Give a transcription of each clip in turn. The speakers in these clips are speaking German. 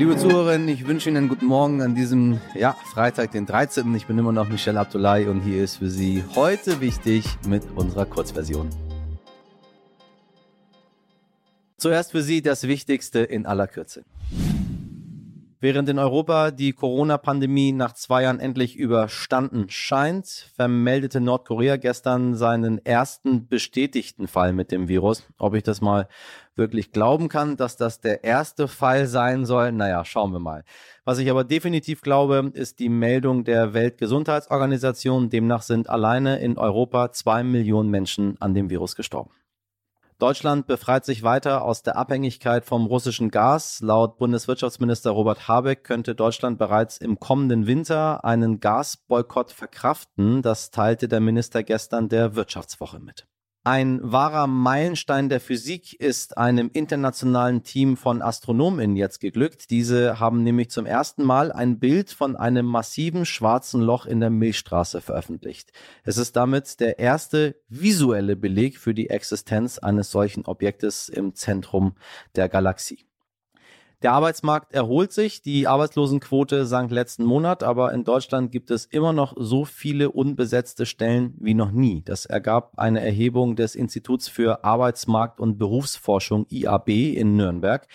Liebe Zuhörerinnen, ich wünsche Ihnen einen guten Morgen an diesem ja, Freitag, den 13. Ich bin immer noch Michel Abdullahi und hier ist für Sie heute wichtig mit unserer Kurzversion. Zuerst für Sie das Wichtigste in aller Kürze. Während in Europa die Corona-Pandemie nach zwei Jahren endlich überstanden scheint, vermeldete Nordkorea gestern seinen ersten bestätigten Fall mit dem Virus. Ob ich das mal wirklich glauben kann, dass das der erste Fall sein soll, naja, schauen wir mal. Was ich aber definitiv glaube, ist die Meldung der Weltgesundheitsorganisation. Demnach sind alleine in Europa zwei Millionen Menschen an dem Virus gestorben. Deutschland befreit sich weiter aus der Abhängigkeit vom russischen Gas. Laut Bundeswirtschaftsminister Robert Habeck könnte Deutschland bereits im kommenden Winter einen Gasboykott verkraften. Das teilte der Minister gestern der Wirtschaftswoche mit. Ein wahrer Meilenstein der Physik ist einem internationalen Team von Astronomen jetzt geglückt. Diese haben nämlich zum ersten Mal ein Bild von einem massiven schwarzen Loch in der Milchstraße veröffentlicht. Es ist damit der erste visuelle Beleg für die Existenz eines solchen Objektes im Zentrum der Galaxie. Der Arbeitsmarkt erholt sich. Die Arbeitslosenquote sank letzten Monat, aber in Deutschland gibt es immer noch so viele unbesetzte Stellen wie noch nie. Das ergab eine Erhebung des Instituts für Arbeitsmarkt und Berufsforschung IAB in Nürnberg.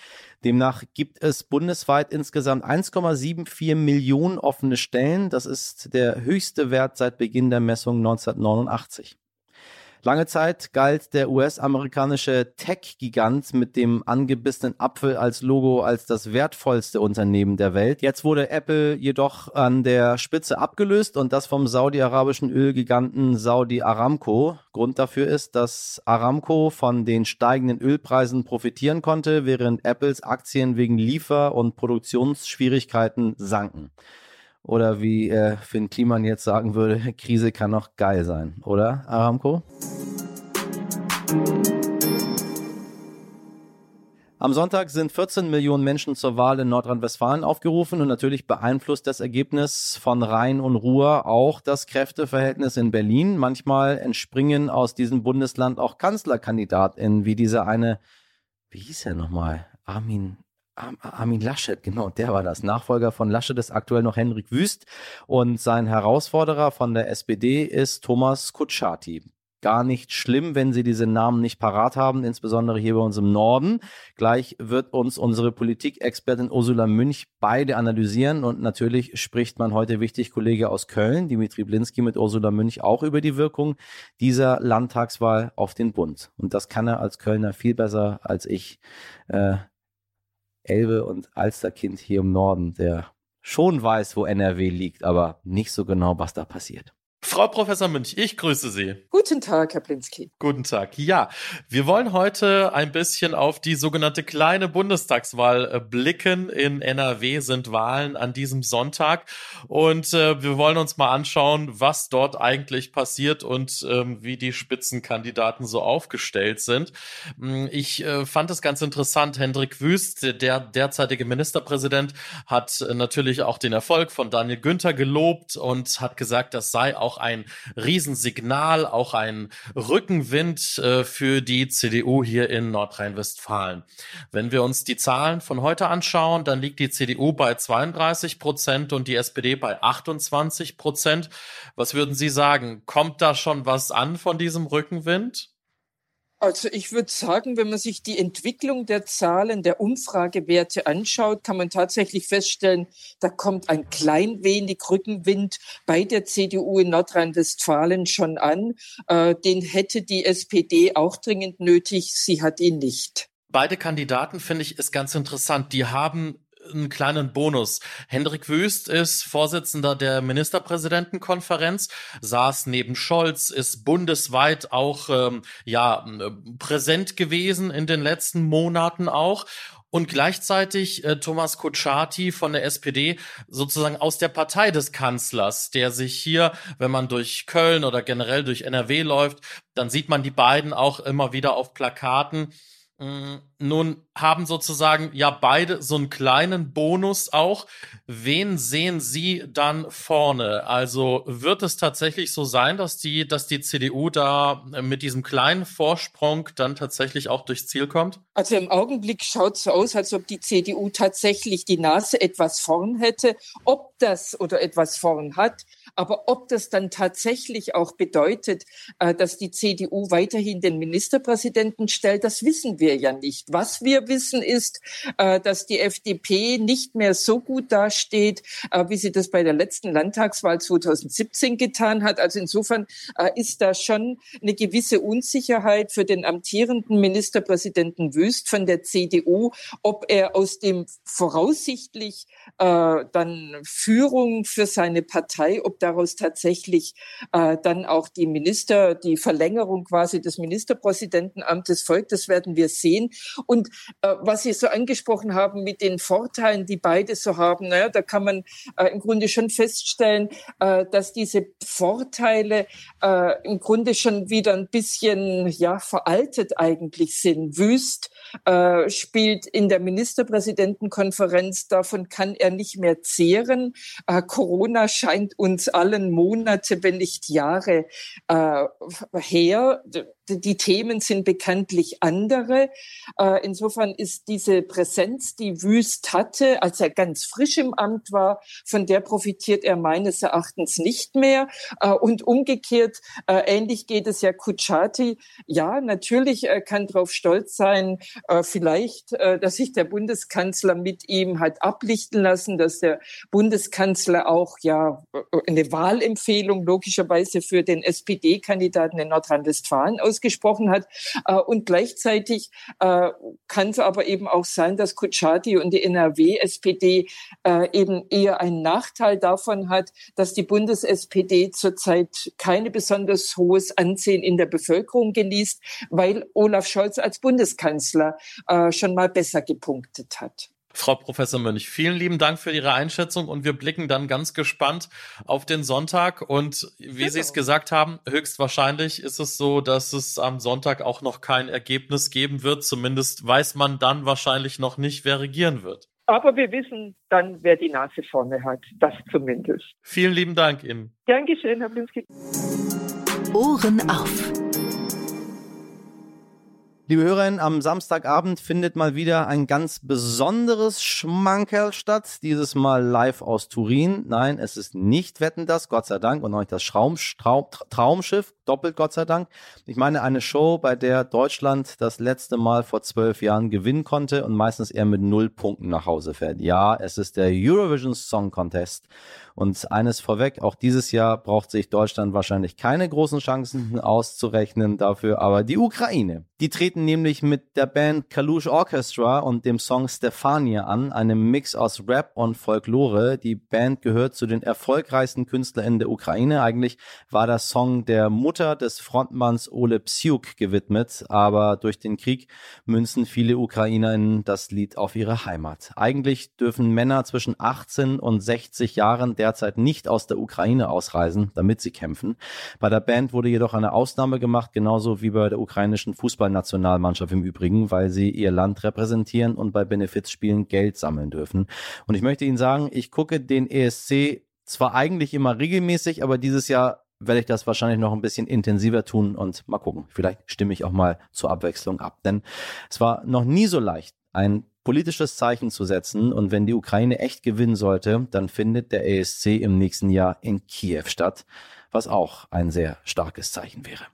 Demnach gibt es bundesweit insgesamt 1,74 Millionen offene Stellen. Das ist der höchste Wert seit Beginn der Messung 1989. Lange Zeit galt der US-amerikanische Tech-Gigant mit dem angebissenen Apfel als Logo als das wertvollste Unternehmen der Welt. Jetzt wurde Apple jedoch an der Spitze abgelöst und das vom saudi-arabischen Ölgiganten Saudi Aramco. Grund dafür ist, dass Aramco von den steigenden Ölpreisen profitieren konnte, während Apples Aktien wegen Liefer- und Produktionsschwierigkeiten sanken. Oder wie äh, Finn Kliman jetzt sagen würde, Krise kann auch geil sein, oder Aramco? Am Sonntag sind 14 Millionen Menschen zur Wahl in Nordrhein-Westfalen aufgerufen und natürlich beeinflusst das Ergebnis von Rhein und Ruhr auch das Kräfteverhältnis in Berlin. Manchmal entspringen aus diesem Bundesland auch KanzlerkandidatInnen, wie dieser eine, wie hieß er nochmal? Armin Armin Laschet, genau, der war das. Nachfolger von Laschet ist aktuell noch Henrik Wüst und sein Herausforderer von der SPD ist Thomas Kutschaty. Gar nicht schlimm, wenn Sie diese Namen nicht parat haben, insbesondere hier bei uns im Norden. Gleich wird uns unsere Politikexpertin Ursula Münch beide analysieren und natürlich spricht man heute wichtig Kollege aus Köln, Dimitri Blinski mit Ursula Münch auch über die Wirkung dieser Landtagswahl auf den Bund. Und das kann er als Kölner viel besser als ich. Äh, Elbe und Alsterkind hier im Norden, der schon weiß, wo NRW liegt, aber nicht so genau, was da passiert. Frau Professor Münch, ich grüße Sie. Guten Tag, Herr Blinski. Guten Tag. Ja, wir wollen heute ein bisschen auf die sogenannte kleine Bundestagswahl äh, blicken. In NRW sind Wahlen an diesem Sonntag und äh, wir wollen uns mal anschauen, was dort eigentlich passiert und ähm, wie die Spitzenkandidaten so aufgestellt sind. Mm, ich äh, fand es ganz interessant. Hendrik Wüst, der derzeitige Ministerpräsident, hat äh, natürlich auch den Erfolg von Daniel Günther gelobt und hat gesagt, das sei auch ein Riesensignal, auch ein Rückenwind äh, für die CDU hier in Nordrhein-Westfalen. Wenn wir uns die Zahlen von heute anschauen, dann liegt die CDU bei 32 Prozent und die SPD bei 28 Prozent. Was würden Sie sagen? Kommt da schon was an von diesem Rückenwind? Also ich würde sagen, wenn man sich die Entwicklung der Zahlen, der Umfragewerte anschaut, kann man tatsächlich feststellen, da kommt ein klein wenig Rückenwind bei der CDU in Nordrhein-Westfalen schon an. Äh, den hätte die SPD auch dringend nötig. Sie hat ihn nicht. Beide Kandidaten finde ich ist ganz interessant. Die haben einen kleinen Bonus. Hendrik Wüst ist Vorsitzender der Ministerpräsidentenkonferenz, saß neben Scholz, ist bundesweit auch ähm, ja präsent gewesen in den letzten Monaten auch und gleichzeitig äh, Thomas Kutschaty von der SPD sozusagen aus der Partei des Kanzlers, der sich hier, wenn man durch Köln oder generell durch NRW läuft, dann sieht man die beiden auch immer wieder auf Plakaten nun haben sozusagen ja beide so einen kleinen Bonus auch. Wen sehen Sie dann vorne? Also wird es tatsächlich so sein, dass die, dass die CDU da mit diesem kleinen Vorsprung dann tatsächlich auch durchs Ziel kommt? Also im Augenblick schaut es so aus, als ob die CDU tatsächlich die Nase etwas vorn hätte. Ob das oder etwas vorn hat, aber ob das dann tatsächlich auch bedeutet, äh, dass die CDU weiterhin den Ministerpräsidenten stellt, das wissen wir ja nicht. Was wir wissen ist, äh, dass die FDP nicht mehr so gut dasteht, äh, wie sie das bei der letzten Landtagswahl 2017 getan hat. Also insofern ist da schon eine gewisse Unsicherheit für den amtierenden Ministerpräsidenten Wüst von der CDU, ob er aus dem voraussichtlich dann Führung für seine Partei, ob daraus tatsächlich äh, dann auch die Minister, die Verlängerung quasi des Ministerpräsidentenamtes folgt. Das werden wir sehen. Und äh, was Sie so angesprochen haben mit den Vorteilen, die beide so haben, naja, da kann man äh, im Grunde schon feststellen, äh, dass diese Vorteile äh, im Grunde schon wieder ein bisschen ja veraltet eigentlich sind. Wüst äh, spielt in der Ministerpräsidentenkonferenz, davon kann er nicht mehr zehren. Äh, Corona scheint uns allen Monate, wenn nicht Jahre äh, her die Themen sind bekanntlich andere. Äh, insofern ist diese Präsenz, die Wüst hatte, als er ganz frisch im Amt war, von der profitiert er meines Erachtens nicht mehr. Äh, und umgekehrt, äh, ähnlich geht es ja Kuchati. Ja, natürlich kann darauf stolz sein, vielleicht, dass sich der Bundeskanzler mit ihm hat ablichten lassen, dass der Bundeskanzler auch ja eine Wahlempfehlung logischerweise für den SPD-Kandidaten in Nordrhein-Westfalen aus ausgesprochen hat. Äh, und gleichzeitig äh, kann es aber eben auch sein, dass Kutschaty und die NRW-SPD äh, eben eher einen Nachteil davon hat, dass die Bundes-SPD zurzeit keine besonders hohes Ansehen in der Bevölkerung genießt, weil Olaf Scholz als Bundeskanzler schon mal besser gepunktet hat. Frau Professor Mönch, vielen lieben Dank für Ihre Einschätzung und wir blicken dann ganz gespannt auf den Sonntag. Und wie genau. Sie es gesagt haben, höchstwahrscheinlich ist es so, dass es am Sonntag auch noch kein Ergebnis geben wird. Zumindest weiß man dann wahrscheinlich noch nicht, wer regieren wird. Aber wir wissen dann, wer die Nase vorne hat. Das zumindest. Vielen lieben Dank Ihnen. Geschehen, Herr Blinski. Ohren auf. Liebe Hörerinnen, am Samstagabend findet mal wieder ein ganz besonderes Schmankerl statt. Dieses Mal live aus Turin. Nein, es ist nicht Wetten das, Gott sei Dank, und auch nicht das Traum, Traum, Traumschiff, doppelt Gott sei Dank. Ich meine eine Show, bei der Deutschland das letzte Mal vor zwölf Jahren gewinnen konnte und meistens eher mit null Punkten nach Hause fährt. Ja, es ist der Eurovision Song Contest. Und eines vorweg, auch dieses Jahr braucht sich Deutschland wahrscheinlich keine großen Chancen auszurechnen dafür, aber die Ukraine. Die treten nämlich mit der Band Kalush Orchestra und dem Song Stefania an, einem Mix aus Rap und Folklore. Die Band gehört zu den erfolgreichsten KünstlerInnen der Ukraine. Eigentlich war der Song der Mutter des Frontmanns Ole Psyuk gewidmet, aber durch den Krieg münzen viele UkrainerInnen das Lied auf ihre Heimat. Eigentlich dürfen Männer zwischen 18 und 60 Jahren derzeit nicht aus der Ukraine ausreisen, damit sie kämpfen. Bei der Band wurde jedoch eine Ausnahme gemacht, genauso wie bei der ukrainischen Fußball Fußballnationalmannschaft im Übrigen, weil sie ihr Land repräsentieren und bei Benefizspielen Geld sammeln dürfen. Und ich möchte Ihnen sagen, ich gucke den ESC zwar eigentlich immer regelmäßig, aber dieses Jahr werde ich das wahrscheinlich noch ein bisschen intensiver tun und mal gucken. Vielleicht stimme ich auch mal zur Abwechslung ab. Denn es war noch nie so leicht, ein politisches Zeichen zu setzen. Und wenn die Ukraine echt gewinnen sollte, dann findet der ESC im nächsten Jahr in Kiew statt, was auch ein sehr starkes Zeichen wäre.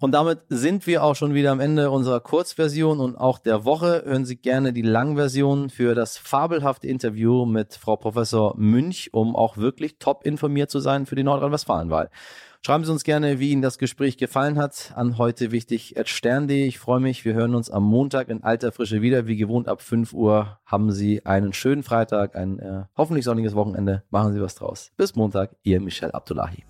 Und damit sind wir auch schon wieder am Ende unserer Kurzversion und auch der Woche. Hören Sie gerne die Langversion für das fabelhafte Interview mit Frau Professor Münch, um auch wirklich top informiert zu sein für die Nordrhein-Westfalen-Wahl. Schreiben Sie uns gerne, wie Ihnen das Gespräch gefallen hat. An heute wichtig stern.de. Ich freue mich. Wir hören uns am Montag in alter Frische wieder. Wie gewohnt ab 5 Uhr haben Sie einen schönen Freitag, ein äh, hoffentlich sonniges Wochenende. Machen Sie was draus. Bis Montag, Ihr Michel Abdullahi.